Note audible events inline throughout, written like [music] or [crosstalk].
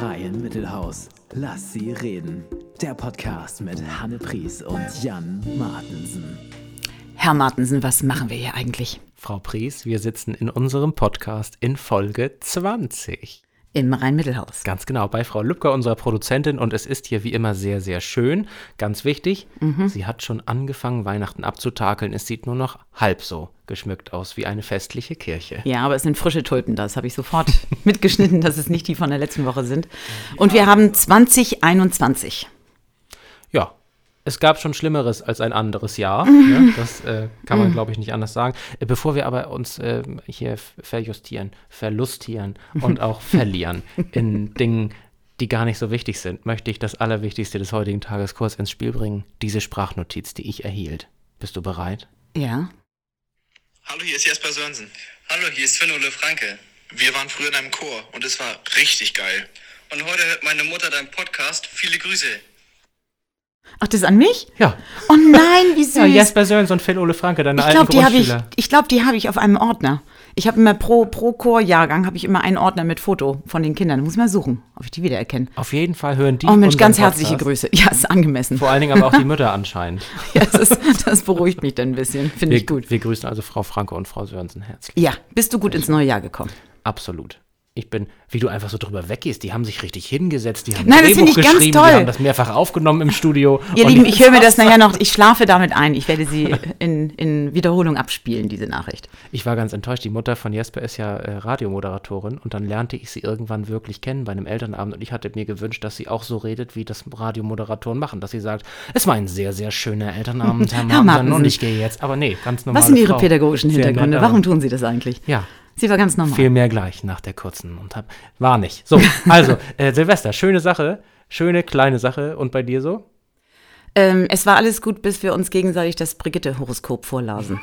Reihen Mittelhaus. Lass sie reden. Der Podcast mit Hanne Pries und Jan Martensen. Herr Martensen, was machen wir hier eigentlich? Frau Pries, wir sitzen in unserem Podcast in Folge 20. Im Rhein-Mittelhaus. Ganz genau, bei Frau Lübcker, unserer Produzentin. Und es ist hier wie immer sehr, sehr schön. Ganz wichtig, sie hat schon angefangen, Weihnachten abzutakeln. Es sieht nur noch halb so geschmückt aus wie eine festliche Kirche. Ja, aber es sind frische Tulpen da. Das habe ich sofort [laughs] mitgeschnitten, dass es nicht die von der letzten Woche sind. Und wir haben 2021. Ja, es gab schon Schlimmeres als ein anderes Jahr. [laughs] ne? Das äh, kann man, glaube ich, nicht anders sagen. Äh, bevor wir aber uns äh, hier verjustieren, verlustieren [laughs] und auch verlieren in Dingen, die gar nicht so wichtig sind, möchte ich das Allerwichtigste des heutigen Tages kurz ins Spiel bringen. Diese Sprachnotiz, die ich erhielt. Bist du bereit? Ja. Hallo, hier ist Jesper Sörensen. Hallo, hier ist Sven Ole Franke. Wir waren früher in einem Chor und es war richtig geil. Und heute hört meine Mutter deinen Podcast. Viele Grüße. Ach, das ist an mich? Ja. Oh nein, wie [laughs] süß. Ja, Jesper Sörens und Phil Ole Franke, deine ich alten glaube, die habe ich, ich glaube, die habe ich auf einem Ordner. Ich habe immer pro, pro Chorjahrgang habe ich immer einen Ordner mit Foto von den Kindern. Muss mal suchen, ob ich die wiedererkenne. Auf jeden Fall hören die Oh Mensch, ganz herzliche Podcast. Grüße. Ja, ist angemessen. Vor allen Dingen aber auch die [laughs] Mütter anscheinend. Ja, das, ist, das beruhigt mich dann ein bisschen. Finde ich gut. wir grüßen also Frau Franke und Frau Sörensen herzlich. Ja, bist du gut ins neue Jahr gekommen? Absolut. Ich bin, wie du einfach so drüber weggehst, die haben sich richtig hingesetzt, die haben Nein, ein das finde Drehbuch ich ganz geschrieben, toll. die haben das mehrfach aufgenommen im Studio. Ihr Lieben, ich höre mir das nachher noch, ich schlafe damit ein. Ich werde sie in, in Wiederholung abspielen, diese Nachricht. Ich war ganz enttäuscht, die Mutter von Jesper ist ja äh, Radiomoderatorin und dann lernte ich sie irgendwann wirklich kennen bei einem Elternabend und ich hatte mir gewünscht, dass sie auch so redet, wie das Radiomoderatoren machen, dass sie sagt, es war ein sehr, sehr schöner Elternabend, Herr [laughs] Martensen. und ich gehe jetzt, aber nee, ganz normal. Was sind Ihre pädagogischen Hintergründe? Warum tun Sie das eigentlich? Ja, Sie war ganz normal. Viel mehr gleich nach der kurzen und hab, war nicht. So, [laughs] also, äh, Silvester, schöne Sache, schöne kleine Sache und bei dir so? Ähm, es war alles gut, bis wir uns gegenseitig das Brigitte-Horoskop vorlasen.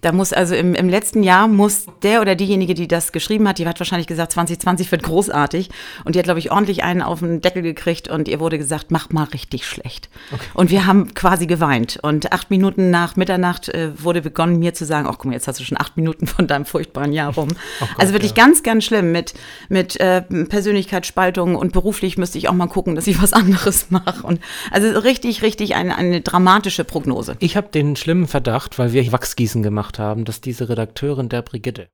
Da muss also im, im letzten Jahr muss der oder diejenige, die das geschrieben hat, die hat wahrscheinlich gesagt, 2020 wird großartig. Und die hat, glaube ich, ordentlich einen auf den Deckel gekriegt und ihr wurde gesagt, mach mal richtig schlecht. Und wir haben quasi geweint. Und acht Minuten nach Mitternacht äh, wurde begonnen, mir zu sagen, ach guck mal, jetzt hast du schon acht Minuten von deinem furchtbaren Jahr rum. [laughs] also wirklich ganz, ganz schlimm mit, mit äh, Persönlichkeitsspaltung und beruflich müsste ich auch mal gucken, dass ich was [laughs] anderes mache. Und also richtig, richtig eine, eine dramatische Prognose. Ich habe den schlimmen Verdacht, weil wir Wachsgießen gemacht haben, dass diese Redakteurin der Brigitte,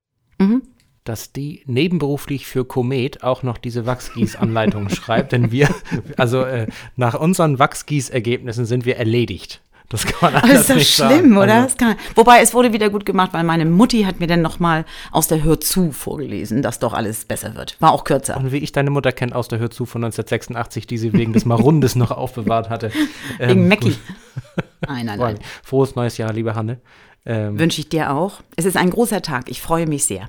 dass die nebenberuflich für Komet auch noch diese Wachsgießanleitungen [laughs] schreibt, denn wir, also äh, nach unseren Wachsgießergebnissen sind wir erledigt. Das kann man anders ist doch nicht schlimm, sagen. oder? Also, Das kann, wobei es wurde wieder gut gemacht, weil meine Mutti hat mir dann nochmal aus der Hör zu vorgelesen, dass doch alles besser wird. War auch kürzer. und wie ich deine Mutter kenne aus der Hör zu von 1986, die sie wegen des Marundes noch aufbewahrt hatte. [laughs] Wegen Ähm, Mackie. [laughs] Nein, nein, nein. Frohes neues Jahr, liebe Hanne. Ähm, Wünsche ich dir auch. Es ist ein großer Tag. Ich freue mich sehr.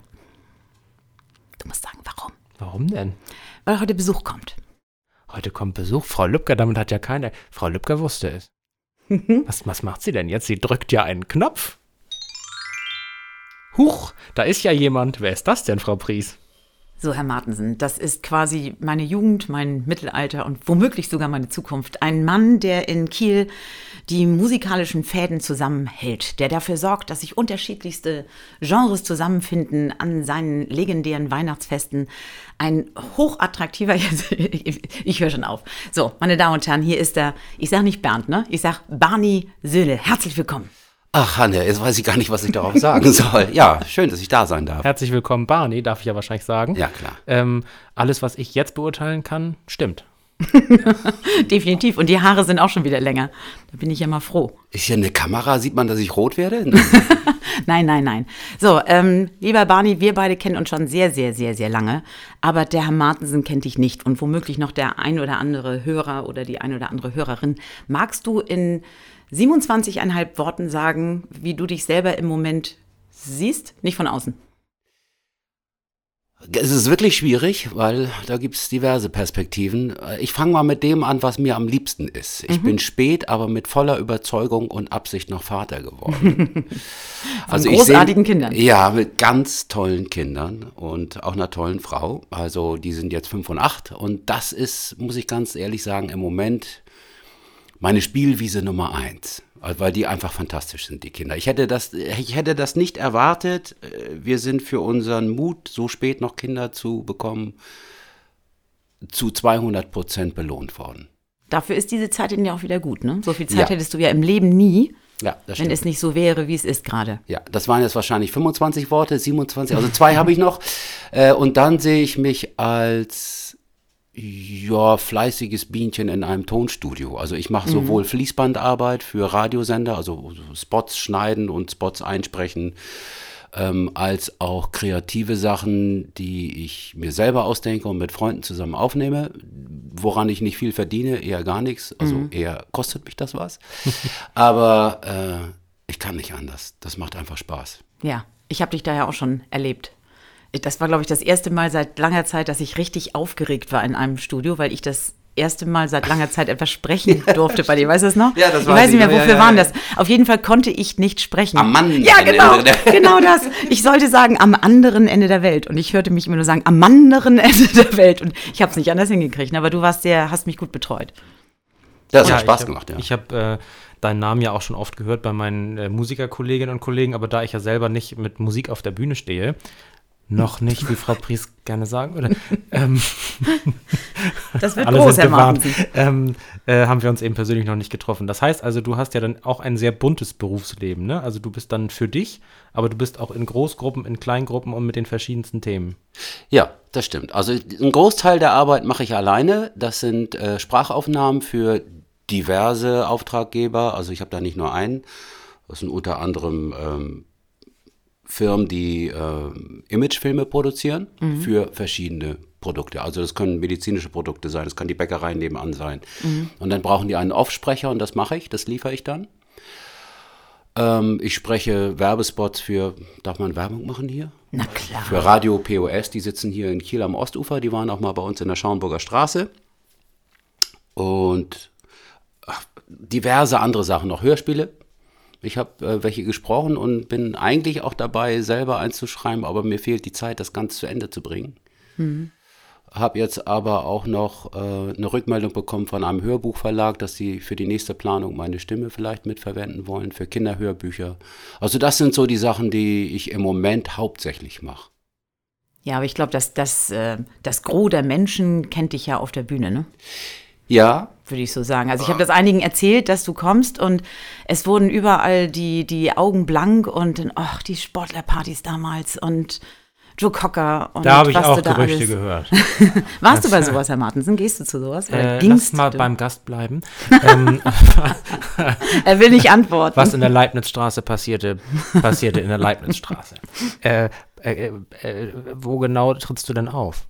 Du musst sagen, warum? warum denn? Weil heute Besuch kommt. Heute kommt Besuch. Frau Lübcker, damit hat ja keiner. Frau Lübcker wusste es. [laughs] was, was macht sie denn jetzt? Sie drückt ja einen Knopf. Huch, da ist ja jemand. Wer ist das denn, Frau Pries? So, Herr Martensen, das ist quasi meine Jugend, mein Mittelalter und womöglich sogar meine Zukunft. Ein Mann, der in Kiel die musikalischen Fäden zusammenhält, der dafür sorgt, dass sich unterschiedlichste Genres zusammenfinden an seinen legendären Weihnachtsfesten. Ein hochattraktiver, [laughs] ich, höre schon auf. So, meine Damen und Herren, hier ist der, ich sage nicht Bernd, ne? Ich sage Barney Söhle. Herzlich willkommen. Ach, Hanne, jetzt weiß ich gar nicht, was ich darauf sagen soll. Ja, schön, dass ich da sein darf. Herzlich willkommen, Barney, darf ich ja wahrscheinlich sagen. Ja, klar. Ähm, alles, was ich jetzt beurteilen kann, stimmt. [laughs] Definitiv. Und die Haare sind auch schon wieder länger. Da bin ich ja mal froh. Ist hier eine Kamera? Sieht man, dass ich rot werde? [laughs] Nein, nein, nein. So, ähm, lieber Barney, wir beide kennen uns schon sehr, sehr, sehr, sehr lange. Aber der Herr Martensen kennt dich nicht und womöglich noch der ein oder andere Hörer oder die ein oder andere Hörerin. Magst du in 27,5 Worten sagen, wie du dich selber im Moment siehst? Nicht von außen. Es ist wirklich schwierig, weil da gibt es diverse Perspektiven. Ich fange mal mit dem an, was mir am liebsten ist. Ich bin spät, aber mit voller Überzeugung und Absicht noch Vater geworden. [laughs] Von ich großartigen Kindern. Ja, mit ganz tollen Kindern und auch einer tollen Frau. Also die sind jetzt fünf und acht und das ist, muss ich ganz ehrlich sagen, im Moment meine Spielwiese Nummer eins. Weil die einfach fantastisch sind, die Kinder. Ich hätte das, ich hätte das nicht erwartet. Äh, Wir sind für unseren Mut, so spät noch Kinder zu bekommen, zu 200 Prozent belohnt worden. Dafür ist diese Zeit ja auch wieder gut, ne? So viel Zeit Ja. hättest du ja im Leben nie, Ja, das wenn stimmt. es nicht so wäre, wie es ist gerade. Ja, das waren jetzt wahrscheinlich 25 Worte, 27, also zwei [laughs] habe ich noch. Äh, und dann sehe ich mich als ja, fleißiges Bienchen in einem Tonstudio. Also ich mache sowohl Fließbandarbeit für Radiosender, also Spots schneiden und Spots einsprechen, ähm, als auch kreative Sachen, die ich mir selber ausdenke und mit Freunden zusammen aufnehme, woran ich nicht viel verdiene, eher gar nichts. Also eher kostet mich das was. [laughs] Aber äh, ich kann nicht anders. Das macht einfach Spaß. Ja, ich habe dich da ja auch schon erlebt. Das war, glaube ich, das erste Mal seit langer Zeit, dass ich richtig aufgeregt war in einem Studio, weil ich das erste Mal seit langer Zeit etwas sprechen [laughs] durfte bei dir. Weißt du das noch? Ja, das ich weiß weiß ich nicht mehr, noch. Ja, wofür ja, waren ja. das. Auf jeden Fall konnte ich nicht sprechen. Am anderen Ja, Ende genau. der- genau das. Ich sollte sagen, am anderen Ende der Welt. Und ich hörte mich immer nur sagen, am anderen Ende [laughs] der Welt. Und ich habe es nicht anders hingekriegt. Aber du warst sehr, hast mich gut betreut. Das hat Spaß ich hab, gemacht, ja. Ich habe äh, deinen Namen ja auch schon oft gehört bei meinen äh, Musikerkolleginnen und Kollegen, aber da ich ja selber nicht mit Musik auf der Bühne stehe, noch nicht, wie Frau Pries gerne sagen würde, ähm, [laughs] Das wird alle groß, sind gewarnt, ähm, äh, haben wir uns eben persönlich noch nicht getroffen. Das heißt also, du hast ja dann auch ein sehr buntes Berufsleben, ne? Also du bist dann für dich, aber du bist auch in Großgruppen, in Kleingruppen und mit den verschiedensten Themen. Ja, das stimmt. Also ein Großteil der Arbeit mache ich alleine. Das sind äh, Sprachaufnahmen für diverse Auftraggeber. Also ich habe da nicht nur einen. Das sind unter anderem ähm, Firmen, die ähm, Imagefilme produzieren für verschiedene Produkte. Also das können medizinische Produkte sein, das kann die Bäckerei nebenan sein. Und dann brauchen die einen Offsprecher und das mache ich, das liefere ich dann. Ähm, ich spreche Werbespots für, darf man Werbung machen hier? Na klar. Für Radio POS, die sitzen hier in Kiel am Ostufer, die waren auch mal bei uns in der Schaumburger Straße. Und diverse andere Sachen, noch Hörspiele. Ich habe äh, welche gesprochen und bin eigentlich auch dabei, selber einzuschreiben, aber mir fehlt die Zeit, das Ganze zu Ende zu bringen. Habe jetzt aber auch noch äh, eine Rückmeldung bekommen von einem Hörbuchverlag, dass sie für die nächste Planung meine Stimme vielleicht mitverwenden wollen, für Kinderhörbücher. Also das sind so die Sachen, die ich im Moment hauptsächlich mache. Ja, aber ich glaube, dass das, äh, das Gros der Menschen kennt dich ja auf der Bühne, ne? Ja, Würde ich so sagen. Also ich habe das einigen erzählt, dass du kommst und es wurden überall die, die Augen blank und dann, ach, die Sportlerpartys damals und Joe Cocker und Da habe ich auch Gerüchte alles. gehört. [laughs] Warst du bei sowas, Herr Martensen? Gehst du zu sowas? Oder Äh, gingst lass mal du? beim Gast bleiben. [laughs] ähm, Er will nicht antworten. was in der Leibnizstraße passierte, passierte in der Leibnizstraße. [laughs] Äh, äh, äh, wo genau trittst du denn auf?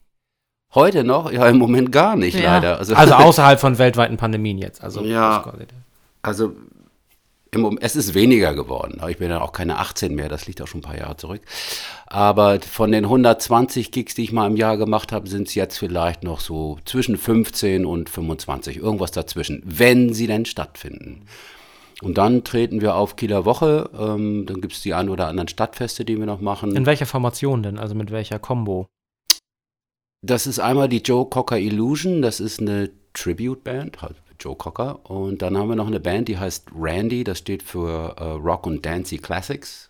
Heute noch? Ja, im Moment gar nicht, Ja. leider. Also, Also [laughs] außerhalb von weltweiten Pandemien jetzt. Also Ja. also im es ist weniger geworden. Aber ich bin ja auch keine 18 mehr, das liegt auch schon ein paar Jahre zurück. Aber von den 120 Gigs, die ich mal im Jahr gemacht habe, sind es jetzt vielleicht noch so zwischen 15 und 25, irgendwas dazwischen, wenn sie denn stattfinden. Und dann treten wir auf Kieler Woche, ähm, dann gibt es die ein oder anderen Stadtfeste, die wir noch machen. In welcher Formation denn? Also mit welcher Combo? Das ist einmal die Joe Cocker Illusion, das ist eine Tribute-Band, halt Joe Cocker. Und dann haben wir noch eine Band, die heißt Randy, das steht für äh, Rock und Dancy Classics.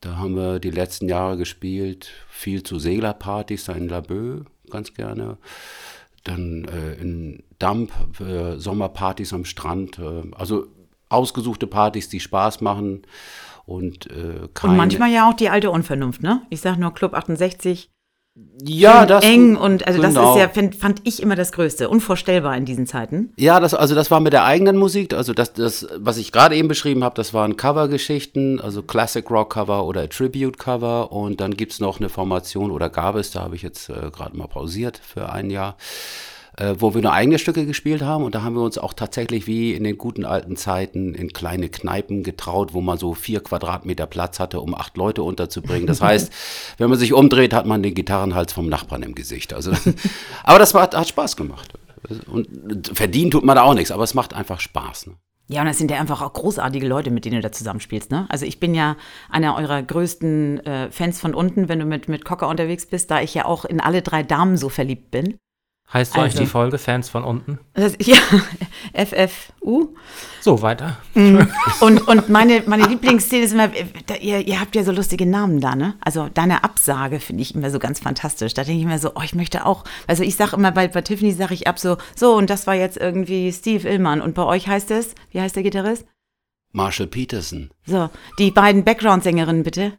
Da haben wir die letzten Jahre gespielt, viel zu Seglerpartys da in Laboe, ganz gerne. Dann äh, in Damp, äh, Sommerpartys am Strand. Äh, also ausgesuchte Partys, die Spaß machen. Und, äh, und manchmal ja auch die alte Unvernunft, ne? Ich sag nur Club 68. ja, das, eng und also das genau. ist ja, find, fand ich immer das Größte. Unvorstellbar in diesen Zeiten. Ja, das, also das war mit der eigenen Musik. Also das, das was ich gerade eben beschrieben habe, das waren Covergeschichten, also Classic Rock Cover oder Tribute Cover. Und dann gibt's noch eine Formation oder gab es, da habe ich jetzt äh, gerade mal pausiert für ein Jahr, äh, wo wir nur eigene Stücke gespielt haben. Und da haben wir uns auch tatsächlich wie in den guten alten Zeiten in kleine Kneipen getraut, wo man so vier Quadratmeter Platz hatte, um acht Leute unterzubringen. Das [laughs] heißt, wenn man sich umdreht, hat man den Gitarrenhals vom Nachbarn im Gesicht. Also, [laughs] aber das war, hat Spaß gemacht. Und verdienen tut man da auch nichts, aber es macht einfach Spaß. Ne? Ja, und das sind ja einfach auch großartige Leute, mit denen du da zusammenspielst, ne? Also ich bin ja einer eurer größten äh, Fans von unten, wenn du mit, mit Cocker unterwegs bist, da ich ja auch in alle drei Damen so verliebt bin. Heißt so eigentlich Also. die Folge Fans von unten? Das, ja, [laughs] FFU. So, weiter. [laughs] Und, und meine, meine Lieblingsszene ist immer, da, ihr, ihr habt ja so lustige Namen da, ne? Also deine Absage finde ich immer so ganz fantastisch. Da denke ich mir so, oh, ich möchte auch. Also ich sage immer, bei, bei Tiffany sage ich ab so, so, und das war jetzt irgendwie Steve Illmann. Und bei euch heißt es, wie heißt der Gitarrist? Marshall Peterson. So, die beiden Background-Sängerinnen bitte.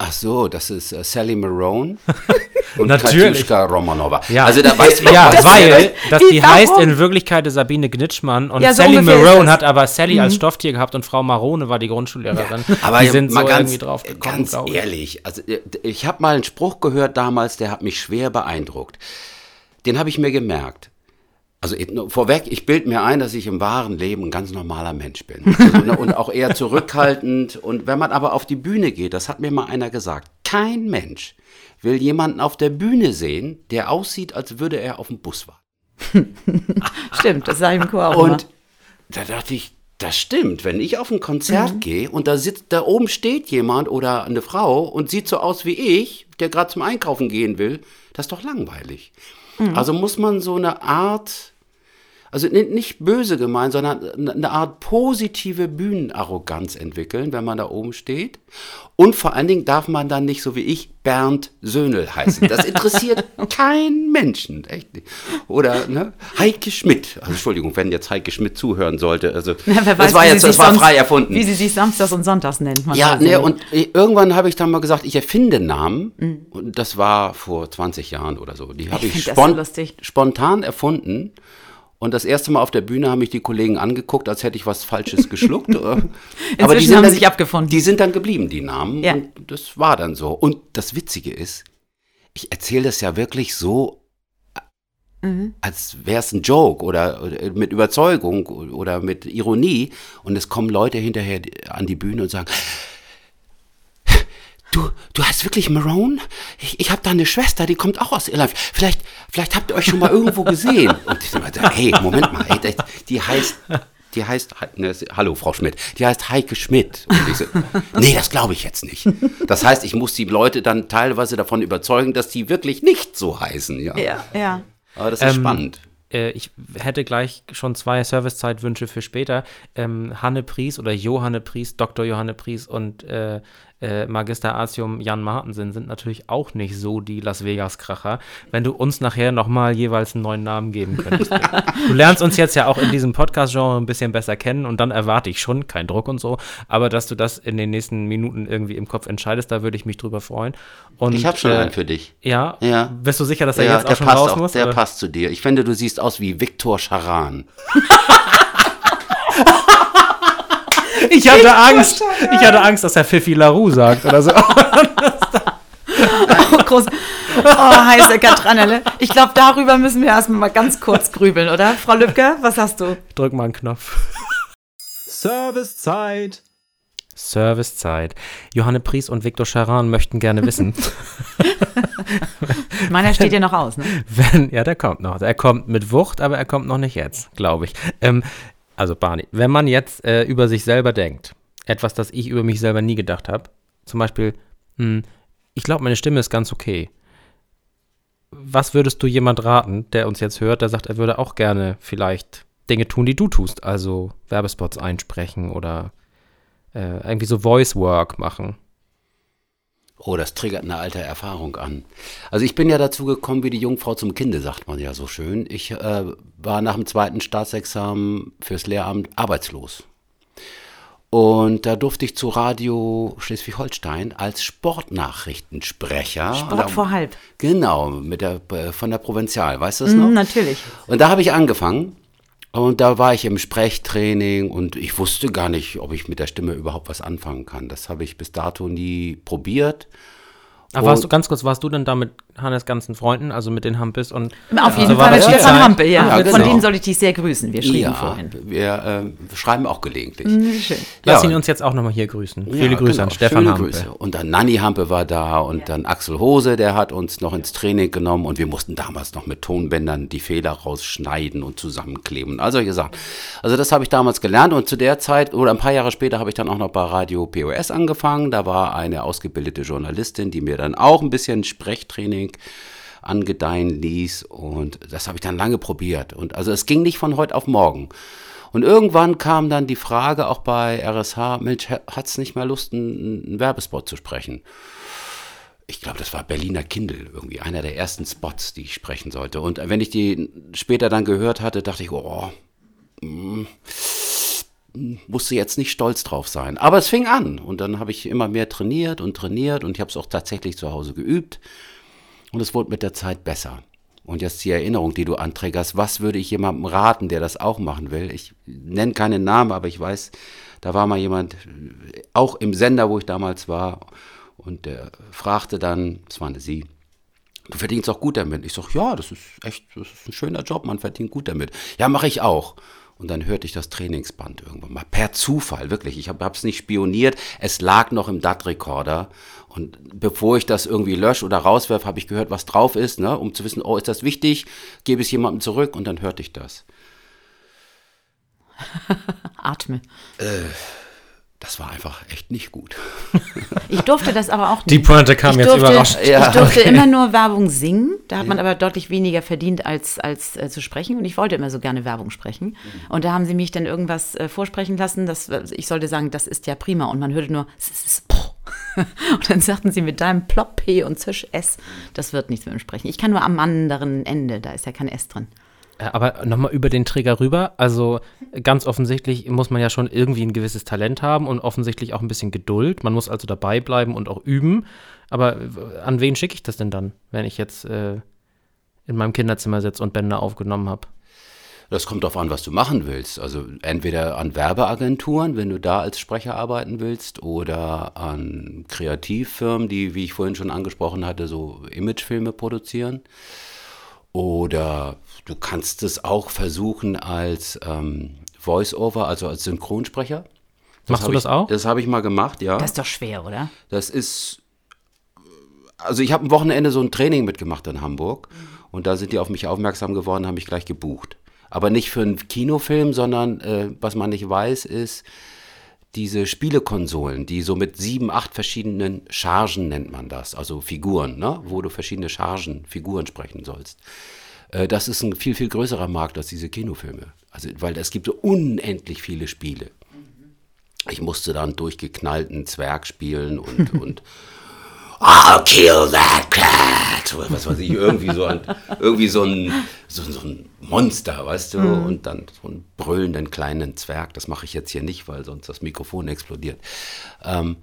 Ach so, das ist äh, Sally Marone [laughs] und Natürlich. Katjuschka Romanova. Ja, Also da weißt du, ja du, weil dass Wie, die heißt in Wirklichkeit Sabine Gnitschmann und Ja, so Sally Marone das. hat aber Sally als Stofftier gehabt und Frau Marone war die Grundschullehrerin. Aber die sind mal so ganz, irgendwie drauf gekommen, ganz ehrlich, also äh, ich habe mal einen Spruch gehört damals, der hat mich schwer beeindruckt. Den habe ich mir gemerkt. Also vorweg, ich bilde mir ein, dass ich im wahren Leben ein ganz normaler Mensch bin. Also, ne, und auch eher zurückhaltend. Und wenn man aber auf die Bühne geht, das hat mir mal einer gesagt, kein Mensch will jemanden auf der Bühne sehen, der aussieht, als würde er auf dem Bus warten. [laughs] Stimmt, das sage ich im Chor auch Und da dachte ich, das stimmt. Wenn ich auf ein Konzert gehe und da sitzt, da oben steht jemand oder eine Frau und sieht so aus wie ich, der gerade zum Einkaufen gehen will, das ist doch langweilig. Also muss man so eine Art, also ni- nicht böse gemeint, sondern eine Art positive Bühnenarroganz entwickeln, wenn man da oben steht. Und vor allen Dingen darf man dann nicht so wie ich Bernd Söhnel heißen. Das interessiert [laughs] keinen Menschen, echt nicht. Oder ne? Heike Schmidt. Also Entschuldigung, wenn jetzt Heike Schmidt zuhören sollte. Also immer. Wer das war jetzt, das war frei erfunden. Wie sie sich samstags und sonntags nennt. Man Ja, weiß ne, und irgendwann habe ich dann mal gesagt, ich erfinde Namen. Und das war vor 20 Jahren oder so. Die habe ich, so spon lustig. spontan erfunden. Und das erste Mal auf der Bühne haben mich die Kollegen angeguckt, als hätte ich was Falsches [laughs] geschluckt. Äh, Aber die haben dann, sich abgefunden. Die sind dann geblieben, die Namen. Ja. Und das war dann so. Und das Witzige ist, ich erzähle das ja wirklich so, Mhm. als wäre es ein Joke oder, oder mit Überzeugung oder mit Ironie. Und es kommen Leute hinterher an die Bühne und sagen, Du, du heißt wirklich Marone? Ich, ich habe da eine Schwester, die kommt auch aus Irland. Vielleicht, vielleicht habt ihr euch schon mal irgendwo gesehen. [laughs] Und ich so, hey, Moment mal, ey, das- die heißt, die heißt, ne, hallo Frau Schmidt, die heißt Heike Schmidt. Und ich so, nee, das glaube ich jetzt nicht. Das heißt, ich muss die Leute dann teilweise davon überzeugen, dass die wirklich nicht so heißen. Ja, Ja, ja. aber das ist Ähm, spannend. Äh, ich hätte gleich schon zwei Servicezeitwünsche für später. Ähm, Hanne Pries oder Johanne Pries, Dr. Johanne Pries und äh, äh, Magister Artium Jan Martensen sind natürlich auch nicht so die Las Vegas-Kracher. Wenn du uns nachher nochmal jeweils einen neuen Namen geben könntest. [laughs] du lernst uns jetzt ja auch in diesem Podcast-Genre ein bisschen besser kennen und dann erwarte ich schon, kein Druck und so, aber dass du das in den nächsten Minuten irgendwie im Kopf entscheidest, da würde ich mich drüber freuen. Und, Ich habe schon äh, einen für dich. Ja? Ja. Bist du sicher, dass er Ja, jetzt auch der schon passt raus auch, muss? der oder? passt zu dir. Ich finde, du siehst aus wie Viktor Charan. [laughs] Ich hatte Angst. Ich hatte Angst, dass er Fifi Larue sagt oder so. Oh, groß. Oh, heiße Katranelle. Ich glaube, darüber müssen wir erstmal mal ganz kurz grübeln, oder? Frau Lübcke, was hast du? Drück mal einen Knopf. Servicezeit. Servicezeit. Johanne Pries und Viktor Charan möchten gerne wissen, [laughs] Meiner steht ja noch aus, ne? wenn, ja, der kommt noch. Er kommt mit Wucht, aber er kommt noch nicht jetzt, glaube ich. Ähm, also, Barney, wenn man jetzt äh, über sich selber denkt, etwas, das ich über mich selber nie gedacht habe, zum Beispiel, hm, ich glaube, meine Stimme ist ganz okay. Was würdest du jemand raten, der uns jetzt hört, der sagt, er würde auch gerne vielleicht Dinge tun, die du tust? Also Werbespots einsprechen oder äh, irgendwie so Voice Work machen. Oh, das triggert eine alte Erfahrung an. Also ich bin ja dazu gekommen, wie die Jungfrau zum Kinde, sagt man ja so schön. Ich äh, war nach dem zweiten Staatsexamen fürs Lehramt arbeitslos. Und da durfte ich zu Radio Schleswig-Holstein als Sportnachrichtensprecher. Sport vor halb. Genau, mit der, äh, von der Provinzial, weißt du das noch? Mhm, natürlich. Und da habe ich angefangen. Und da war ich im Sprechtraining und ich wusste gar nicht, ob ich mit der Stimme überhaupt was anfangen kann. Das habe ich bis dato nie probiert. Aber warst du ganz kurz, warst du denn da mit Hannes ganzen Freunden, also mit den Hampis und Auf jeden Fall mit Stefan? Hampe, ja. Ja, Von genau. denen sollte ich dich sehr grüßen. Wir schrieben ja, vorhin. wir äh, schreiben auch gelegentlich. Schön. lass Ja. ihn uns jetzt auch nochmal hier grüßen. Ja, Viele Grüße genau. an Stefan Schöne Hampe. Grüße. Und dann Nanni Hampe war da und dann Axel Hose, der hat uns noch ins Training genommen und wir mussten damals noch mit Tonbändern die Fehler rausschneiden und zusammenkleben. Also gesagt, also das habe ich damals gelernt und zu der Zeit oder ein paar Jahre später habe ich dann auch noch bei Radio POS angefangen. Da war eine ausgebildete Journalistin, die mir dann auch ein bisschen Sprechtraining angedeihen ließ. Und das habe ich dann lange probiert. Und also es ging nicht von heute auf morgen. Und irgendwann kam dann die Frage auch bei RSH, Mensch, hat's nicht mehr Lust, einen, einen Werbespot zu sprechen? Ich glaube, das war Berliner Kindle, irgendwie einer der ersten Spots, die ich sprechen sollte. Und wenn ich die später dann gehört hatte, dachte ich, oh, mm, musste jetzt nicht stolz drauf sein. Aber es fing an und dann habe ich immer mehr trainiert und trainiert und ich habe es auch tatsächlich zu Hause geübt und es wurde mit der Zeit besser. Und jetzt die Erinnerung, die du anträgerst, was würde ich jemandem raten, der das auch machen will? Ich nenne keinen Namen, aber ich weiß, da war mal jemand, auch im Sender, wo ich damals war, und der fragte dann, es war eine Sie, du verdienst auch gut damit. Ich sag, ja, das ist echt, das ist ein schöner Job, man verdient gut damit. Ja, mache ich auch. Und dann hörte ich das Trainingsband irgendwann mal. Per Zufall, wirklich. Ich habe es nicht spioniert. Es lag noch im DAT-Rekorder. Und bevor ich das irgendwie lösche oder rauswerfe, habe ich gehört, was drauf ist, ne? um zu wissen, oh, ist das wichtig? Gebe es jemandem zurück und dann hörte ich das. [laughs] Atme. Äh, das war einfach echt nicht gut. [laughs] Ich durfte das aber auch nicht. Die Pointe kam ich jetzt durfte, überrascht. Ich durfte immer nur Werbung singen. Da hat man aber deutlich weniger verdient, als, als äh, zu sprechen. Und ich wollte immer so gerne Werbung sprechen. Und da haben sie mich dann irgendwas äh, vorsprechen lassen. Das, ich sollte sagen, das ist ja prima. Und man hörte nur, [laughs] und dann sagten sie mit deinem Plop P und Zisch S, das wird nichts mit dem Sprechen. Ich kann nur am anderen Ende, da ist ja kein S drin. Äh, Aber nochmal über den Träger rüber. Also ganz offensichtlich muss man ja schon irgendwie ein gewisses Talent haben und offensichtlich auch ein bisschen Geduld. Man muss also dabei bleiben und auch üben. Aber äh, an wen schicke ich das denn dann, wenn ich jetzt äh, in meinem Kinderzimmer sitze und Bänder aufgenommen habe? Das kommt darauf an, was du machen willst. Also entweder an Werbeagenturen, wenn du da als Sprecher arbeiten willst, oder an Kreativfirmen, die, wie ich vorhin schon angesprochen hatte, so Imagefilme produzieren. Oder du kannst es auch versuchen als ähm, Voice-Over, also als Synchronsprecher. Machst hab du das ich, auch? Das habe ich mal gemacht, ja. Das ist doch schwer, oder? Das ist, also ich habe am Wochenende so ein Training mitgemacht in Hamburg und da sind die auf mich aufmerksam geworden, haben mich gleich gebucht. Aber nicht für einen Kinofilm, sondern äh, was man nicht weiß, ist diese Spielekonsolen, die so mit sieben, acht verschiedenen Chargen nennt man das, also Figuren, ne? wo du verschiedene Chargen, Figuren sprechen sollst. Äh, das ist ein viel, viel größerer Markt als diese Kinofilme. Also, weil es gibt so unendlich viele Spiele. Ich musste dann durchgeknallten Zwerg spielen und, [laughs] und I'll kill that cat. Oder was weiß ich, irgendwie so ein, [laughs] irgendwie so ein, so, so ein Monster, weißt du? Und dann so einen brüllenden kleinen Zwerg. Das mache ich jetzt hier nicht, weil sonst das Mikrofon explodiert. Ähm,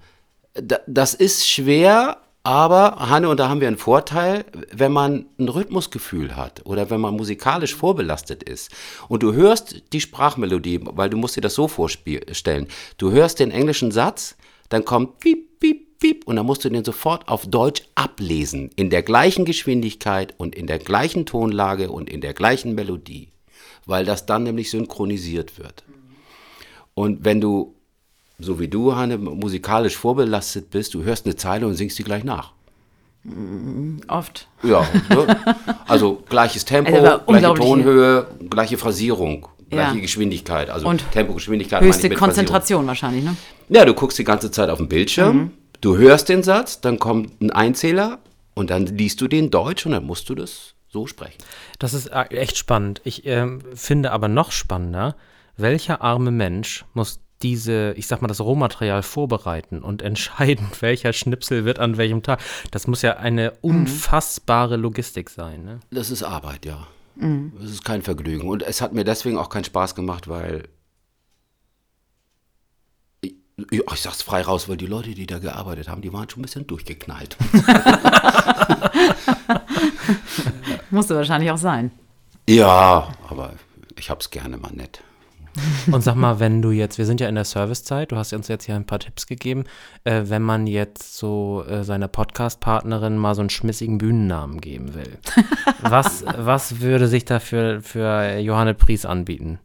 da, das ist schwer, aber Hanne, und da haben wir einen Vorteil, wenn man ein Rhythmusgefühl hat oder wenn man musikalisch vorbelastet ist und du hörst die Sprachmelodie, weil du musst dir das so vorstellen, du hörst den englischen Satz, dann kommt piep, piep, piep und dann musst du den sofort auf Deutsch ablesen, in der gleichen Geschwindigkeit und in der gleichen Tonlage und in der gleichen Melodie, weil das dann nämlich synchronisiert wird. Und wenn du so wie du, Hanne, musikalisch vorbelastet bist, du hörst eine Zeile und singst die gleich nach. Oft. Ja, ne? [laughs] also gleiches Tempo, Also gleiche unglaubliche- Tonhöhe, gleiche Phrasierung, Ja. gleiche Geschwindigkeit. Also Und Tempo, Geschwindigkeit Höchste mit Phrasierung. Konzentration wahrscheinlich, ne? Ja, du guckst die ganze Zeit auf den Bildschirm, du hörst den Satz, dann kommt ein Einzähler und dann liest du den Deutsch und dann musst du das so sprechen. Das ist äh, echt spannend. Ich ähm, finde aber noch spannender, welcher arme Mensch muss diese, ich sag mal, das Rohmaterial vorbereiten und [laughs] entscheiden, welcher Schnipsel wird an welchem Tag. Das muss ja eine unfassbare Logistik sein. Ne? Das ist Arbeit, ja. Das ist kein Vergnügen. Und es hat mir deswegen auch keinen Spaß gemacht, weil. Ich, ich sag's frei raus, weil die Leute, die da gearbeitet haben, die waren schon ein bisschen durchgeknallt. [laughs] Musste wahrscheinlich auch sein. ja, aber ich hab's gerne mal nett. Und sag mal, wenn du jetzt, wir sind ja in der Servicezeit, du hast uns jetzt hier ein paar Tipps gegeben, äh, wenn man jetzt so äh, seiner Podcast-Partnerin mal so einen schmissigen Bühnennamen geben will. [laughs] was, was würde sich da für, für Johanne Pries anbieten?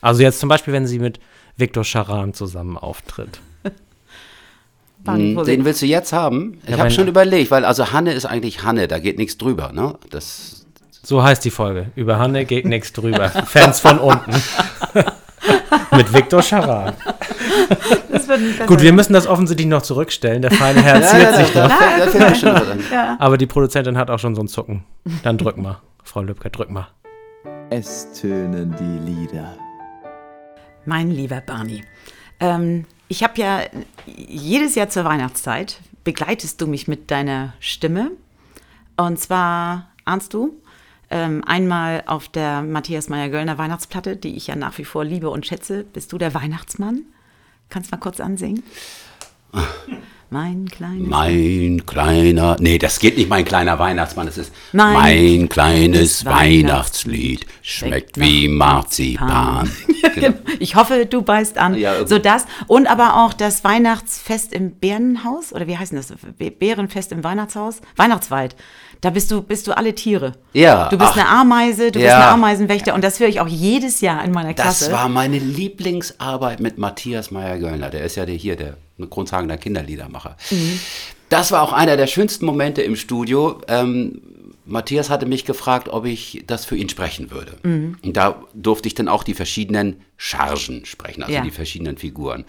Also jetzt zum Beispiel, wenn sie mit Viktor Charan zusammen auftritt. [laughs] Hm, Den willst du jetzt haben? Ich Ja, habe schon überlegt, weil also Hanne ist eigentlich Hanne, da geht nichts drüber, ne? Das, So heißt die Folge. Über Hanne geht nichts drüber. Fans von unten. [laughs] mit Viktor Charan. Das wird nicht besser. Gut, wir müssen das offensichtlich noch zurückstellen. Der feine Herr [laughs] ziert sich da. Aber die Produzentin hat auch schon so ein Zucken. Dann drück mal, Frau Lübcke, drück mal. Es tönen die Lieder. Mein lieber Barney, ähm, ich habe ja jedes Jahr zur Weihnachtszeit begleitest du mich mit deiner Stimme. Und zwar ahnst du ähm, einmal auf der Matthias Meyer-Göllner Weihnachtsplatte, die ich ja nach wie vor liebe und schätze, bist du der Weihnachtsmann. Kannst mal kurz ansingen? Mein kleines Mein kleiner, nee, das geht nicht, mein kleiner Weihnachtsmann, das ist Mein mein, kleines Weihnachtslied schmeckt wie Marzipan. [laughs] Genau. Ich hoffe, du beißt an. Ja, okay. so das. Und aber auch das Weihnachtsfest im Bärenhaus, oder wie heißt das? Bä- Bärenfest im Weihnachtshaus? Weihnachtswald. Da bist du, bist du alle Tiere. Ja, Du bist ach. eine Ameise, du bist Ja. eine Ameisenwächter. Und das höre ich auch jedes Jahr in meiner Das Klasse. war meine Lieblingsarbeit mit Matthias Meyer-Göllner. Der ist ja der hier, der Grundhagener Kinderliedermacher. Das war auch einer der schönsten Momente im Studio. Ähm, Matthias hatte mich gefragt, ob ich das für ihn sprechen würde. Und da durfte ich dann auch die verschiedenen Chargen sprechen, also Ja. die verschiedenen Figuren.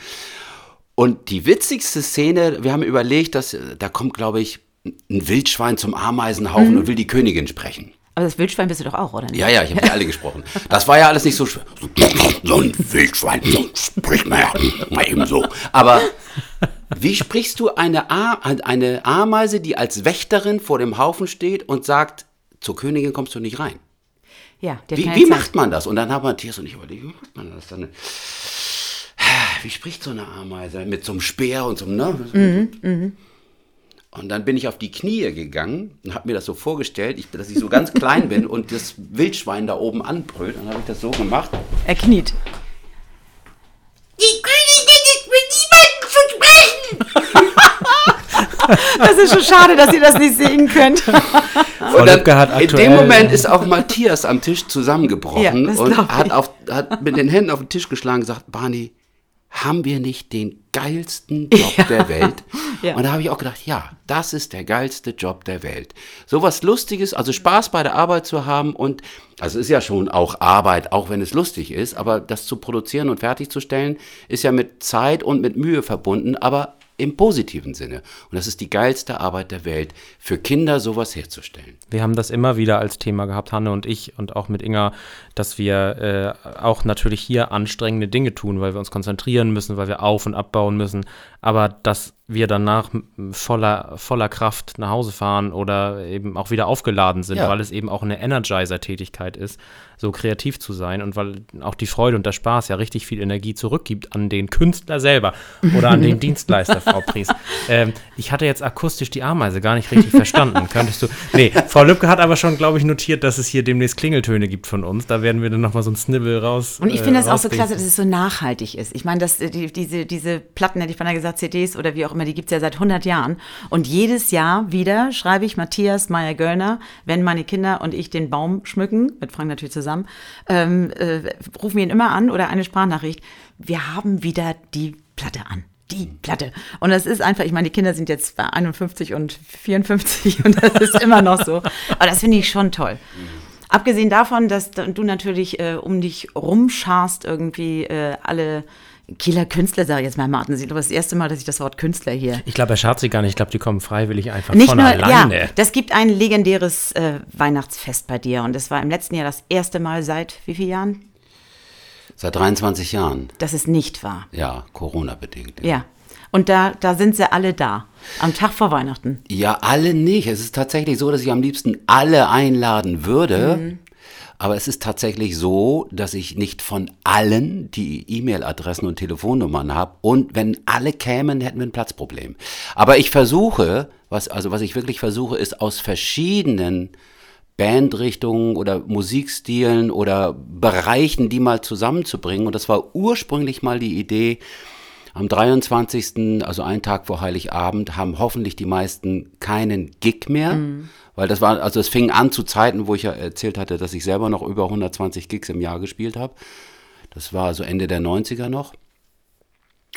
Und die witzigste Szene, wir haben überlegt, dass äh, da kommt, glaube ich, ein Wildschwein zum Ameisenhaufen und will die Königin sprechen. Aber das Wildschwein bist du doch auch, oder nicht? Ja, ja, ich habe die alle gesprochen. Das war ja alles nicht so schwer. [laughs] So ein Wildschwein, so sprich mal, mal eben so. Aber wie sprichst du eine, A eine Ameise, die als Wächterin vor dem Haufen steht und sagt, zur Königin kommst du nicht rein? Ja, der Wie, wie macht man das? Und dann haben Matthias und ich überlegt, wie macht man das dann? Wie spricht so eine Ameise? Mit so einem Speer und so einem, ne? Und dann bin ich auf die Knie gegangen und habe mir das so vorgestellt, ich, dass ich so ganz klein bin und das Wildschwein da oben anbrüllt. Dann habe ich das so gemacht. Er kniet. Die Königin ist mit niemandem zu sprechen. [laughs] Das ist schon schade, dass ihr das nicht sehen könnt. Und dann, in dem Moment ist auch Matthias am Tisch zusammengebrochen Ja, und hat, auf, hat mit den Händen auf den Tisch geschlagen und gesagt, Barney, haben wir nicht den geilsten [laughs] Job der Welt? Ja. Und da habe ich auch gedacht, ja, das ist der geilste Job der Welt. Sowas Lustiges, also Spaß bei der Arbeit zu haben und, also es ist ja schon auch Arbeit, auch wenn es lustig ist, aber das zu produzieren und fertigzustellen, ist ja mit Zeit und mit Mühe verbunden, aber im positiven Sinne. Und das ist die geilste Arbeit der Welt, für Kinder sowas herzustellen. wir haben das immer wieder als Thema gehabt, Hanne und ich und auch mit Inga, dass wir äh, auch natürlich hier anstrengende Dinge tun, weil wir uns konzentrieren müssen, weil wir auf- und abbauen müssen, aber dass wir danach voller, voller Kraft nach Hause fahren oder eben auch wieder aufgeladen sind, Ja. weil es eben auch eine Energizer-Tätigkeit ist, so kreativ zu sein und weil auch die Freude und der Spaß ja richtig viel Energie zurückgibt an den Künstler selber oder an den [laughs] Dienstleister, Frau Pries. Ähm, ich hatte jetzt akustisch die Ameise gar nicht richtig verstanden. [laughs] Könntest du. Nee, Frau Lübcke hat aber schon, glaube ich, notiert, dass es hier demnächst Klingeltöne gibt von uns. Da werden wir dann nochmal so ein Snibbel raus. Und ich äh, finde das auch so klasse, dass es so nachhaltig ist. Ich meine, dass äh, die, diese, diese Platten, hätte ich beinahe gesagt, CDs oder wie auch immer, die gibt es ja seit 100 Jahren. Und jedes Jahr wieder schreibe ich Matthias Meyer-Göllner, wenn meine Kinder und ich den Baum schmücken, mit Frank natürlich zusammen, ähm, äh, rufen wir ihn immer an oder eine Sprachnachricht. Wir haben wieder die Platte an. Die Platte. Und das ist einfach, ich meine, die Kinder sind jetzt bei 51 und 54 [laughs] und das ist immer noch so. Aber das finde ich schon toll. Abgesehen davon, dass du natürlich äh, um dich rumscharst, irgendwie äh, alle Kieler Künstler, sage ich jetzt mal, Martin. Ich glaube, das erste Mal, dass ich das Wort Künstler hier. Ich glaube, er schart sie gar nicht. Ich glaube, die kommen freiwillig einfach Nicht von nur, alleine. ja, das gibt ein legendäres äh, Weihnachtsfest bei dir. Und das war im letzten Jahr das erste Mal seit wie vielen Jahren? Seit 23 Jahren. dass es nicht war. Ja, Corona-bedingt. Ja. Und da, da sind sie alle da. Am Tag vor Weihnachten. Ja, alle nicht. Es ist tatsächlich so, dass ich am liebsten alle einladen würde. Mhm. Aber es ist tatsächlich so, dass ich nicht von allen die E-Mail-Adressen und Telefonnummern habe. Und wenn alle kämen, hätten wir ein Platzproblem. Aber ich versuche, was, also was ich wirklich versuche, ist aus verschiedenen Bandrichtungen oder Musikstilen oder Bereichen, die mal zusammenzubringen. Und das war ursprünglich mal die Idee, am 23., also einen Tag vor Heiligabend, haben hoffentlich die meisten keinen Gig mehr. Weil das war, also es fing an zu Zeiten, wo ich ja erzählt hatte, dass ich selber noch über 120 Gigs im Jahr gespielt habe. Das war so Ende der 90er noch.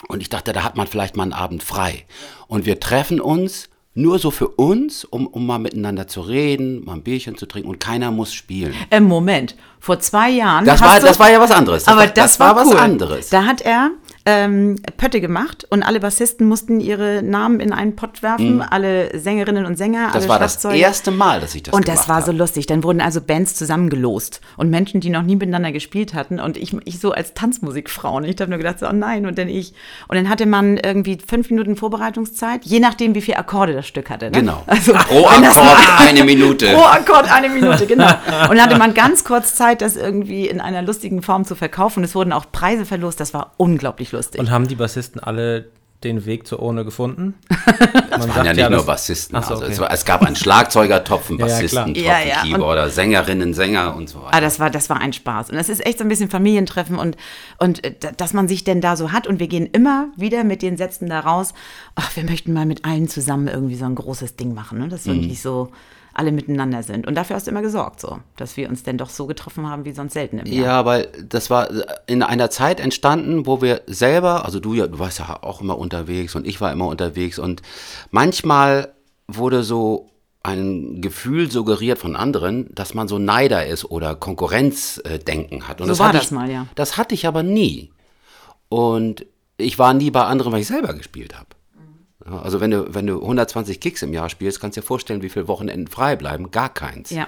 Und ich dachte, da hat man vielleicht mal einen Abend frei. Und wir treffen uns nur so für uns, um, um mal miteinander zu reden, mal ein Bierchen zu trinken und keiner muss spielen. Im Moment, vor zwei Jahren. Das war- du, das war ja was anderes. Das aber war- das, das war, war was cool. anderes. Da hat er ähm, Pötte gemacht und alle Bassisten mussten ihre Namen in einen Pott werfen, alle Sängerinnen und Sänger, Mhm. Das war das erste Mal, dass ich das Und gemacht das war so lustig. Dann wurden also Bands zusammengelost und Menschen, die noch nie miteinander gespielt hatten. Und ich, ich so als Tanzmusikfrau. Und ich habe nur gedacht, so, oh nein, und dann ich. Und dann hatte man irgendwie fünf Minuten Vorbereitungszeit, je nachdem, wie viele Akkorde das Stück hatte. Ne? Genau. Also, Pro Akkord [laughs] eine Minute. Pro Akkord eine Minute, genau. [laughs] Und dann hatte man ganz kurz Zeit, das irgendwie in einer lustigen Form zu verkaufen. Es wurden auch Preise verlost. Das war unglaublich lustig. Und haben die Bassisten alle den Weg zur Urne gefunden? [laughs] Man waren ja nicht nur das- Bassisten. So, also okay. es, war, es gab einen [laughs] Schlagzeugertopf, einen Ja, ja, Bassisten. Ja, Topf, ja, Keyboarder, Sängerinnen, Sänger und so weiter. Ah, das war, das war ein Spaß. Und das ist echt so ein bisschen Familientreffen und, und äh, dass man sich denn da so hat. Und wir gehen immer wieder mit den Sätzen da raus. Ach, wir möchten mal mit allen zusammen irgendwie so ein großes Ding machen, ne? dass Mhm. wirklich so alle miteinander sind. Und dafür hast du immer gesorgt, so, dass wir uns denn doch so getroffen haben wie sonst selten im Jahr. Ja, weil das war in einer Zeit entstanden, wo wir selber, also du ja, du warst ja auch immer unterwegs und ich war immer unterwegs und manchmal wurde so ein Gefühl suggeriert von anderen, dass man so Neider ist oder Konkurrenzdenken hat. Und So das war das ich, mal, ja. Das hatte ich aber nie. Und ich war nie bei anderen, weil ich selber gespielt habe. Also wenn du, wenn du 120 Kicks im Jahr spielst, kannst du dir vorstellen, wie viele Wochenenden frei bleiben. Gar keins. Ja.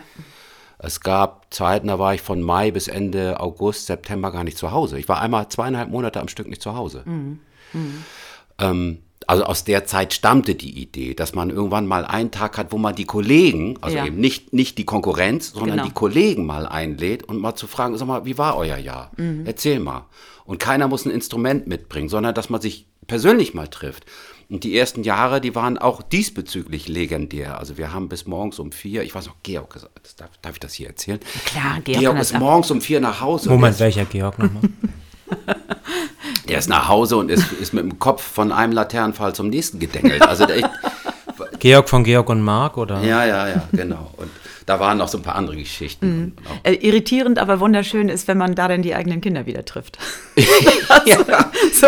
Es gab Zeiten, da war ich von Mai bis Ende August, September gar nicht zu Hause. Ich war einmal zweieinhalb Monate am Stück nicht zu Hause. Ähm, also aus der Zeit stammte die Idee, dass man irgendwann mal einen Tag hat, wo man die Kollegen, also Ja. eben nicht, nicht die Konkurrenz, sondern Genau. die Kollegen mal einlädt und mal zu fragen, sag mal, wie war euer Jahr? Mhm. Erzähl mal. Und keiner muss ein Instrument mitbringen, sondern dass man sich persönlich mal trifft. Und die ersten Jahre, die waren auch diesbezüglich legendär. Also wir haben bis morgens um vier, ich weiß noch, Georg das darf, darf ich das hier erzählen? Klar, Georg Georg, ist morgens um vier nach Hause. und Moment, welcher Georg nochmal? [laughs] [laughs] der ist nach Hause und ist, ist mit dem Kopf von einem Laternenfall zum nächsten gedengelt. Also der, [laughs] Georg von Georg und Mark, oder? ja, ja, ja, genau. Und da waren noch so ein paar andere Geschichten. Mhm. Äh, irritierend, aber wunderschön ist, wenn man da dann die eigenen Kinder wieder trifft. [laughs] ja, So,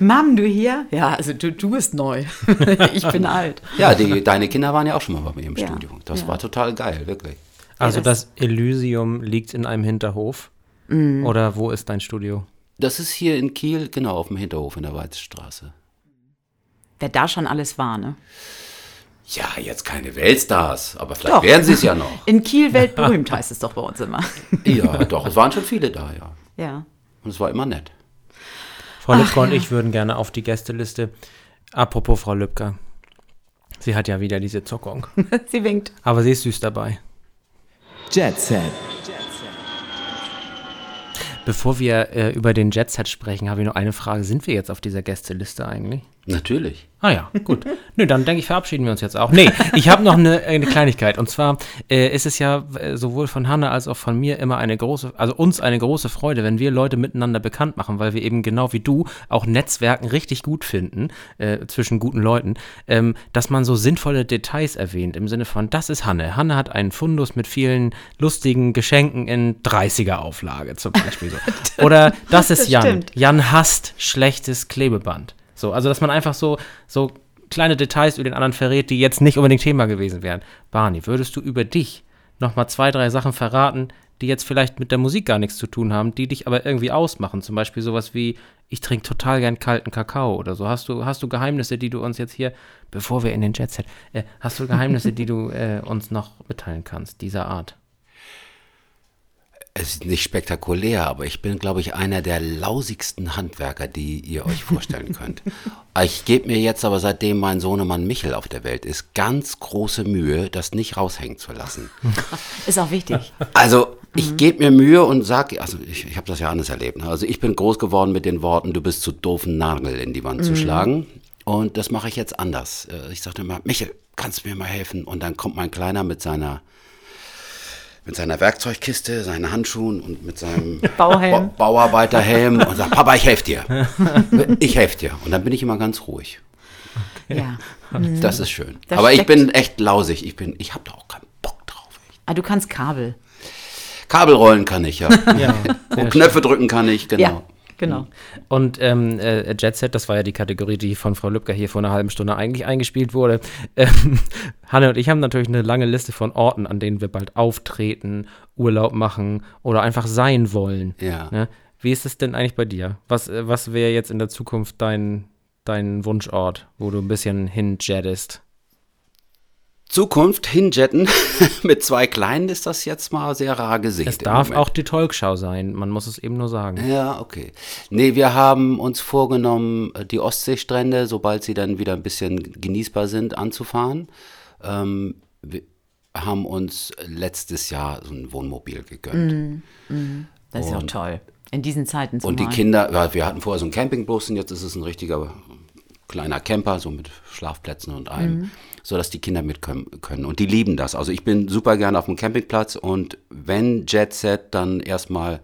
Mom, du hier? Ja, also du, du bist neu. [laughs] ich bin alt. ja die, deine Kinder waren ja auch schon mal bei mir im Ja, Studio. Das ja. war total geil, wirklich. Also Ja, das Elysium liegt in einem Hinterhof? Mhm. Oder wo ist dein Studio? Das ist hier in Kiel, genau, auf dem Hinterhof in der Weizstraße. Wer da schon alles war, ne? Ja, jetzt keine Weltstars, aber vielleicht Doch. werden sie es ja noch. In Kiel weltberühmt heißt es doch bei uns immer. [laughs] Ja, doch, es waren schon viele da, ja. Ja. Und es war immer nett. Frau Lübcker und ich würden gerne auf die Gästeliste. Apropos Frau Lübcker. Sie hat ja wieder diese Zuckung. [laughs] Sie winkt. Aber sie ist süß dabei. Jet Set. Bevor wir äh, über den Jet Set sprechen, habe ich noch eine Frage. Sind wir jetzt auf dieser Gästeliste eigentlich? Natürlich. Ah ja, gut. Nö, dann denke ich, verabschieden wir uns jetzt auch. Nee, ich habe noch eine, eine Kleinigkeit. Und zwar äh, ist es ja äh, sowohl von Hanne als auch von mir immer eine große, also uns eine große Freude, wenn wir Leute miteinander bekannt machen, weil wir eben genau wie du auch Netzwerken richtig gut finden, äh, zwischen guten Leuten, ähm, dass man so sinnvolle Details erwähnt, im Sinne von, das ist Hanne. Hanne hat einen Fundus mit vielen lustigen Geschenken in 30er-Auflage zum Beispiel. So. [laughs] Oder das ist Jan. Jan hasst schlechtes Klebeband. So, also dass man einfach so, so kleine Details über den anderen verrät, die jetzt nicht unbedingt Thema gewesen wären. Barney, würdest du über dich nochmal zwei, drei Sachen verraten, die jetzt vielleicht mit der Musik gar nichts zu tun haben, die dich aber irgendwie ausmachen? Zum Beispiel sowas wie, ich trinke total gern kalten Kakao oder so. Hast du, hast du Geheimnisse, die du uns jetzt hier, bevor wir in den Jet Set, äh, hast du Geheimnisse, die du äh, uns noch mitteilen kannst, dieser Art? Es ist nicht spektakulär, aber ich bin, glaube ich, einer der lausigsten Handwerker, die ihr euch vorstellen [laughs] könnt. Ich gebe mir jetzt aber, seitdem mein Sohnemann Michel auf der Welt ist, ganz große Mühe, das nicht raushängen zu lassen. [laughs] Ist auch wichtig. Also ich gebe mir Mühe und sage, also ich, ich habe das ja anders erlebt. ne? Also ich bin groß geworden mit den Worten, du bist zu doof, einen Nagel in die Wand zu schlagen. Und das mache ich jetzt anders. Äh, Ich sagte immer, Michel, kannst du mir mal helfen? Und dann kommt mein Kleiner mit seiner mit seiner Werkzeugkiste, seinen Handschuhen und mit seinem [laughs] Bauhelm. Ba Bauarbeiterhelm und sagt, Papa, ich helfe dir. [laughs] Ich helfe dir. Und dann bin ich immer ganz ruhig. Ja. Das ist schön. Das Aber ich bin echt lausig. Ich bin, ich habe da auch keinen Bock drauf. Ah, du kannst Kabel. Kabelrollen kann ich ja. Ja, [laughs] Und Knöpfe drücken kann ich, genau. Ja, genau. Und ähm, äh, Jet Set, das war ja die Kategorie, die von Frau Lübcker hier vor einer halben Stunde eigentlich eingespielt wurde. [laughs] Ähm, Hanne und ich haben natürlich eine lange Liste von Orten, an denen wir bald auftreten, Urlaub machen oder einfach sein wollen. Ja. Ne? Wie ist es denn eigentlich bei dir? Was, äh, was wäre jetzt in der Zukunft dein, dein Wunschort, wo du ein bisschen hinjettest? Zukunft hinjetten [laughs] mit zwei Kleinen ist das jetzt mal sehr rar gesehen. Es darf auch die Talkshow sein, man muss es eben nur sagen. Ja, okay. Nee, wir haben uns vorgenommen, die Ostseestrände, sobald sie dann wieder ein bisschen genießbar sind, anzufahren. Ähm, wir haben uns letztes Jahr so ein Wohnmobil gegönnt. Das ist ja auch toll. In diesen Zeiten Und die zumal. Kinder, ja, wir hatten vorher so einen Campingbus und jetzt ist es ein richtiger kleiner Camper, so mit Schlafplätzen und allem, sodass die Kinder mit können. Und die lieben das. Also ich bin super gerne auf dem Campingplatz und wenn Jet Set, dann erstmal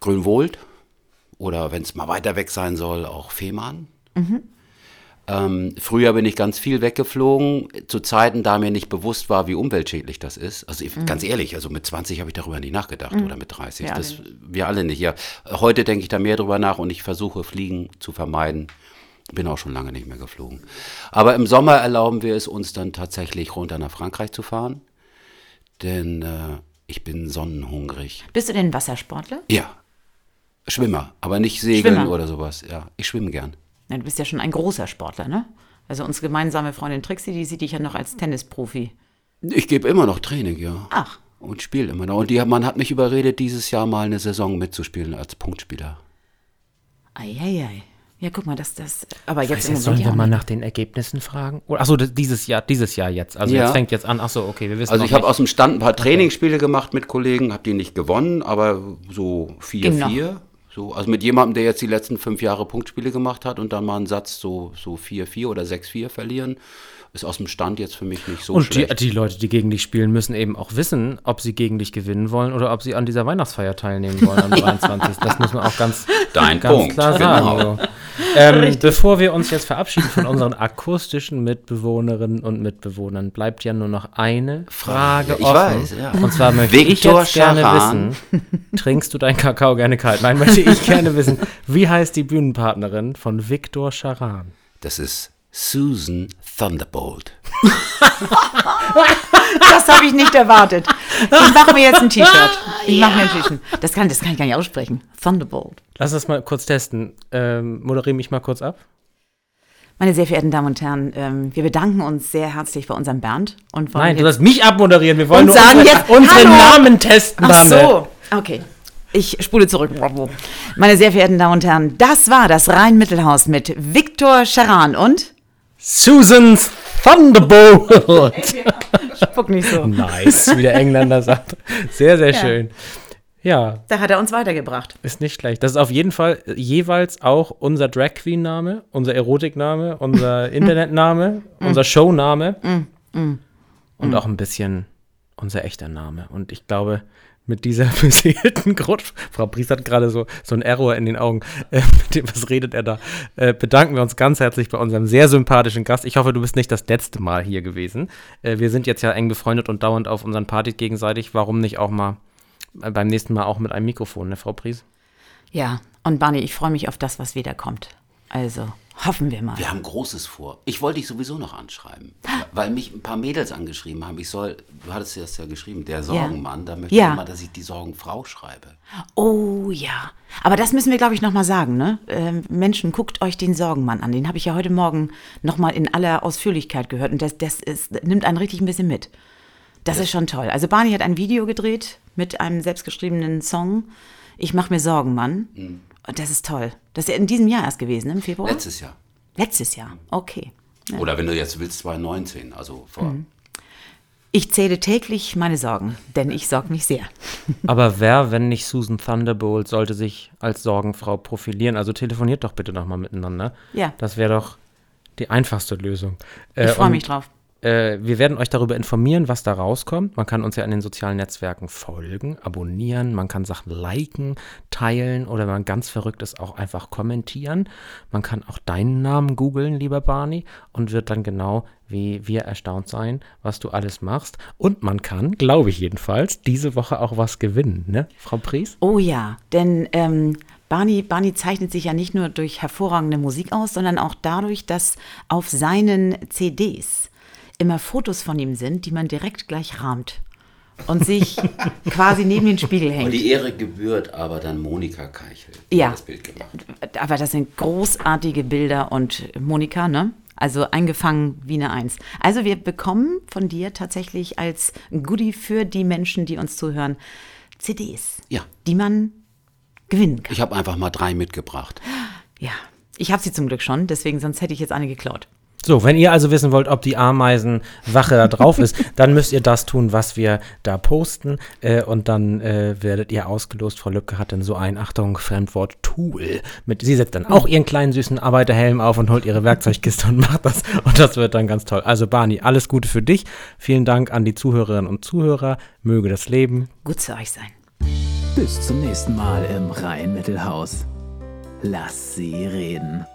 Grünwohlt oder wenn es mal weiter weg sein soll, auch Fehmarn. Ähm, früher bin ich ganz viel weggeflogen, zu Zeiten, da mir nicht bewusst war, wie umweltschädlich das ist. Also ich, ganz ehrlich, also mit 20 habe ich darüber nicht nachgedacht oder mit 30. Wir das, wir alle nicht. Ja, heute denke ich da mehr drüber nach und ich versuche Fliegen zu vermeiden. Bin auch schon lange nicht mehr geflogen. Aber im Sommer erlauben wir es uns dann tatsächlich runter nach Frankreich zu fahren, denn äh, ich bin sonnenhungrig. Bist du denn Wassersportler? Ja, Schwimmer, aber nicht segeln Schwimmer. oder sowas. Ja, ich schwimme gern. Ja, du bist ja schon ein großer Sportler, ne? Also unsere gemeinsame Freundin Trixie, die sieht dich ja noch als Tennisprofi. Ich gebe immer noch Training, ja. Ach. Und spiele immer noch. Und die, man hat mich überredet, dieses Jahr mal eine Saison mitzuspielen als Punktspieler. Eieiei. Ja, guck mal, das, das. Aber jetzt jetzt sollen wir ja mal nach den Ergebnissen fragen? Achso, dieses Jahr, dieses Jahr jetzt. Also Ja. jetzt fängt jetzt an. Achso, okay, wir wissen Also ich habe aus dem Stand ein paar Trainingsspiele gemacht mit Kollegen, habe die nicht gewonnen, aber so Ging noch. 4-4. So, also mit jemandem, der jetzt die letzten fünf Jahre Punktspiele gemacht hat und dann mal einen Satz so so 4-4 oder 6-4 verlieren, ist aus dem Stand jetzt für mich nicht so Und die, schlecht. die Leute, die gegen dich spielen, müssen eben auch wissen, ob sie gegen dich gewinnen wollen oder ob sie an dieser Weihnachtsfeier teilnehmen wollen am [laughs] 23. Das muss man auch ganz, Dein ganz Punkt, klar genau. sagen. So. Ähm, bevor wir uns jetzt verabschieden von unseren akustischen Mitbewohnerinnen und Mitbewohnern, bleibt ja nur noch eine Frage Ich offen. weiß, ja. Und zwar möchte ich Viktor jetzt gerne Scharan. wissen, trinkst du deinen Kakao gerne kalt? Nein, möchte ich gerne wissen, wie heißt die Bühnenpartnerin von Viktor Charan? Das ist Susan Thunderbolt. Das habe ich nicht erwartet. Ich mache mir jetzt ein T-Shirt. Ich mache mir ein T-Shirt. Das kann, das kann ich gar nicht aussprechen. Thunderbolt. Lass das mal kurz testen. Ähm, moderiere mich mal kurz ab. Meine sehr verehrten Damen und Herren, ähm, wir bedanken uns sehr herzlich bei unserem Bernd und wollen Nein, du sollst mich abmoderieren. Wir wollen nur sagen unsere, jetzt, unsere Hallo. Namen testen, Ach Dame. so, okay. Ich spule zurück. Meine sehr verehrten Damen und Herren, das war das Rhein-Mittelhaus mit Viktor Charan und Susan's Thunderbolt. [laughs] Spuck nicht so. nice, wie der Engländer sagt. Sehr, sehr schön. Ja, Da hat er uns weitergebracht. ist nicht schlecht. Das ist auf jeden Fall jeweils auch unser Drag Queen Name, unser Erotikname, unser [laughs] Internetname, unser Showname und auch ein bisschen unser echter Name. Und ich glaube, mit dieser [laughs] beseelten Grund, Frau Priest hat gerade so, so ein Error in den Augen, äh, mit dem, was redet er da, äh, bedanken wir uns ganz herzlich bei unserem sehr sympathischen Gast. Ich hoffe, du bist nicht das letzte Mal hier gewesen. Äh, wir sind jetzt ja eng befreundet und dauernd auf unseren Partys gegenseitig. Warum nicht auch mal äh, beim nächsten Mal auch mit einem Mikrofon, ne, Frau Priest? Ja, und Barney, ich freue mich auf das, was wiederkommt. Also, hoffen wir mal. Wir haben Großes vor. Ich wollte dich sowieso noch anschreiben, weil mich ein paar Mädels angeschrieben haben. Ich soll, du hattest das ja geschrieben, der Sorgenmann, da möchte Ja. ich immer, dass ich die Sorgenfrau schreibe. Oh ja. Aber das müssen wir, glaube ich, nochmal sagen. Ne? Ähm, Menschen, guckt euch den Sorgenmann an. Den habe ich ja heute Morgen nochmal in aller Ausführlichkeit gehört. Und das, das ist, nimmt einen richtig ein bisschen mit. Das ist schon toll. Also Barney hat ein Video gedreht mit einem selbstgeschriebenen Song. Ich mache mir Sorgen, Mann. Und das ist toll. Das ist ja in diesem Jahr erst gewesen, im Februar? Letztes Jahr. Letztes Jahr. Okay. Oder wenn du jetzt willst, 2019, also vor. Mhm. Ich zähle täglich meine Sorgen, denn ich sorge mich sehr. [laughs] Aber wer, wenn nicht Susan Thunderbolt, sollte sich als Sorgenfrau profilieren? Also telefoniert doch bitte nochmal miteinander. Ja. Das wäre doch die einfachste Lösung. Ich Äh, freue und, mich drauf. Äh, wir werden euch darüber informieren, was da rauskommt. Man kann uns ja in den sozialen Netzwerken folgen, abonnieren, man kann Sachen liken, teilen oder wenn man ganz verrückt ist, auch einfach kommentieren. Man kann auch deinen Namen googeln, lieber Barney, und wird dann genau wie wir erstaunt sein, was du alles machst. Und man kann, glaube ich jedenfalls, diese Woche auch was gewinnen, ne, Frau Pries? Oh ja, denn ähm, Barney, Barney zeichnet sich ja nicht nur durch hervorragende Musik aus, sondern auch dadurch, dass auf seinen CDs immer Fotos von ihm sind, die man direkt gleich rahmt. und sich [laughs] quasi neben den Spiegel Und hängt. die Ehre gebührt aber dann Monika Keichel, die Ja. das Bild gemacht. Aber das sind großartige Bilder und Monika, ne? Also eingefangen wie eine Eins. Also wir bekommen von dir tatsächlich als Goodie für die Menschen, die uns zuhören, CDs, Ja. die man gewinnen kann. Ich habe einfach mal drei mitgebracht. Ja, ich habe sie zum Glück schon, deswegen sonst hätte ich jetzt eine geklaut. So, wenn ihr also wissen wollt, ob die Ameisenwache da drauf ist, [laughs] dann müsst ihr das tun, was wir da posten. Äh, und dann äh, werdet ihr ausgelost. Frau Lücke hat dann so ein, Achtung, Fremdwort, Tool. Mit, sie setzt dann auch ihren kleinen süßen Arbeiterhelm auf und holt ihre Werkzeugkiste und macht das. Und das wird dann ganz toll. Also Barney, alles Gute für dich. Vielen Dank an die Zuhörerinnen und Zuhörer. Möge das Leben. Gut zu euch sein. Bis zum nächsten Mal im Rhein-Mittelhaus. Lass sie reden.